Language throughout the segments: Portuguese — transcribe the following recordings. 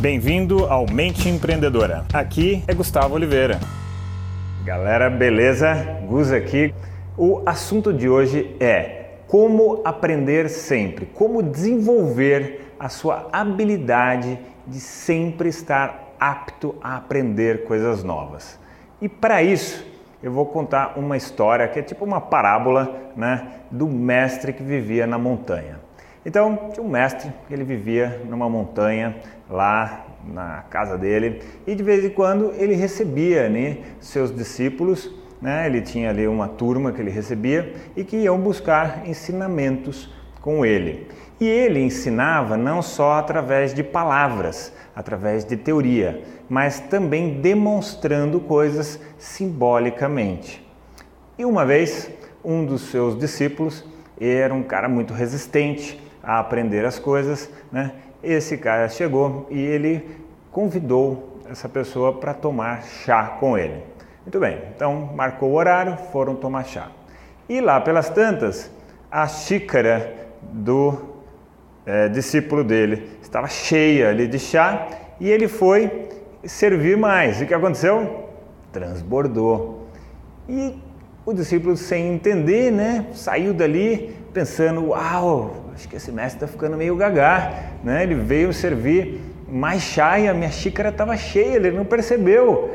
Bem-vindo ao Mente Empreendedora. Aqui é Gustavo Oliveira. Galera, beleza? Gus aqui. O assunto de hoje é como aprender sempre, como desenvolver a sua habilidade de sempre estar apto a aprender coisas novas. E para isso, eu vou contar uma história que é tipo uma parábola né, do mestre que vivia na montanha. Então, tinha um mestre, ele vivia numa montanha lá na casa dele e de vez em quando ele recebia né, seus discípulos, né, ele tinha ali uma turma que ele recebia e que iam buscar ensinamentos com ele. E ele ensinava não só através de palavras, através de teoria, mas também demonstrando coisas simbolicamente. E uma vez, um dos seus discípulos era um cara muito resistente, a aprender as coisas, né? Esse cara chegou e ele convidou essa pessoa para tomar chá com ele. Muito bem, então marcou o horário, foram tomar chá. E lá pelas tantas, a xícara do é, discípulo dele estava cheia ali de chá e ele foi servir mais. E o que aconteceu? Transbordou. E o discípulo, sem entender, né, saiu dali pensando: Uau, acho que esse mestre está ficando meio gagá. Né? Ele veio servir mais chá e a minha xícara estava cheia, ele não percebeu.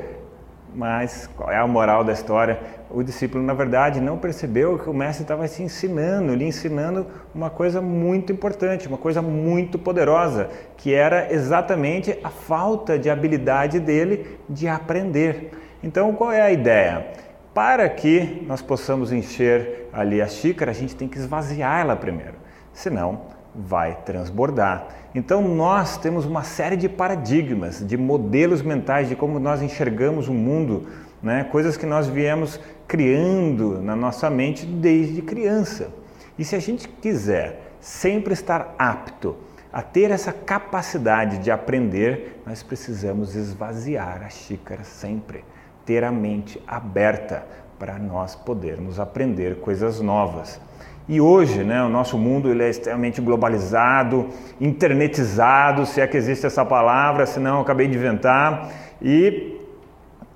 Mas qual é a moral da história? O discípulo, na verdade, não percebeu que o mestre estava se ensinando, lhe ensinando uma coisa muito importante, uma coisa muito poderosa, que era exatamente a falta de habilidade dele de aprender. Então, qual é a ideia? Para que nós possamos encher ali a xícara, a gente tem que esvaziar ela primeiro, senão vai transbordar. Então nós temos uma série de paradigmas, de modelos mentais de como nós enxergamos o mundo, né? coisas que nós viemos criando na nossa mente desde criança. E se a gente quiser sempre estar apto a ter essa capacidade de aprender, nós precisamos esvaziar a xícara sempre ter a mente aberta para nós podermos aprender coisas novas. E hoje, né, o nosso mundo ele é extremamente globalizado, internetizado, se é que existe essa palavra, se não, acabei de inventar, e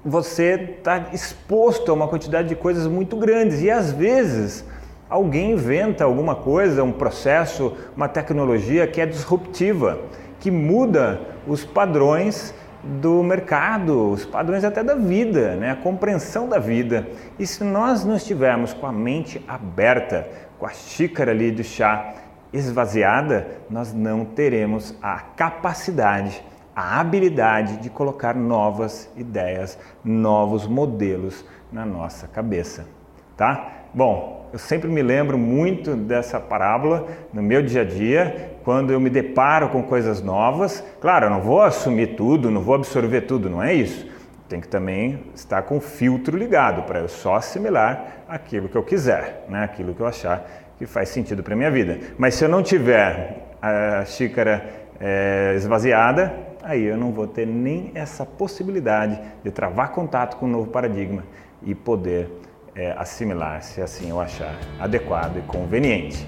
você está exposto a uma quantidade de coisas muito grandes e às vezes alguém inventa alguma coisa, um processo, uma tecnologia que é disruptiva, que muda os padrões do mercado, os padrões até da vida, né? a compreensão da vida. E se nós não estivermos com a mente aberta, com a xícara ali do chá esvaziada, nós não teremos a capacidade, a habilidade de colocar novas ideias, novos modelos na nossa cabeça, tá? Bom, eu sempre me lembro muito dessa parábola no meu dia a dia, quando eu me deparo com coisas novas. Claro, eu não vou assumir tudo, não vou absorver tudo, não é isso. Tem que também estar com o filtro ligado para eu só assimilar aquilo que eu quiser, né? aquilo que eu achar que faz sentido para minha vida. Mas se eu não tiver a xícara é, esvaziada, aí eu não vou ter nem essa possibilidade de travar contato com um novo paradigma e poder é, assimilar, se assim eu achar adequado e conveniente.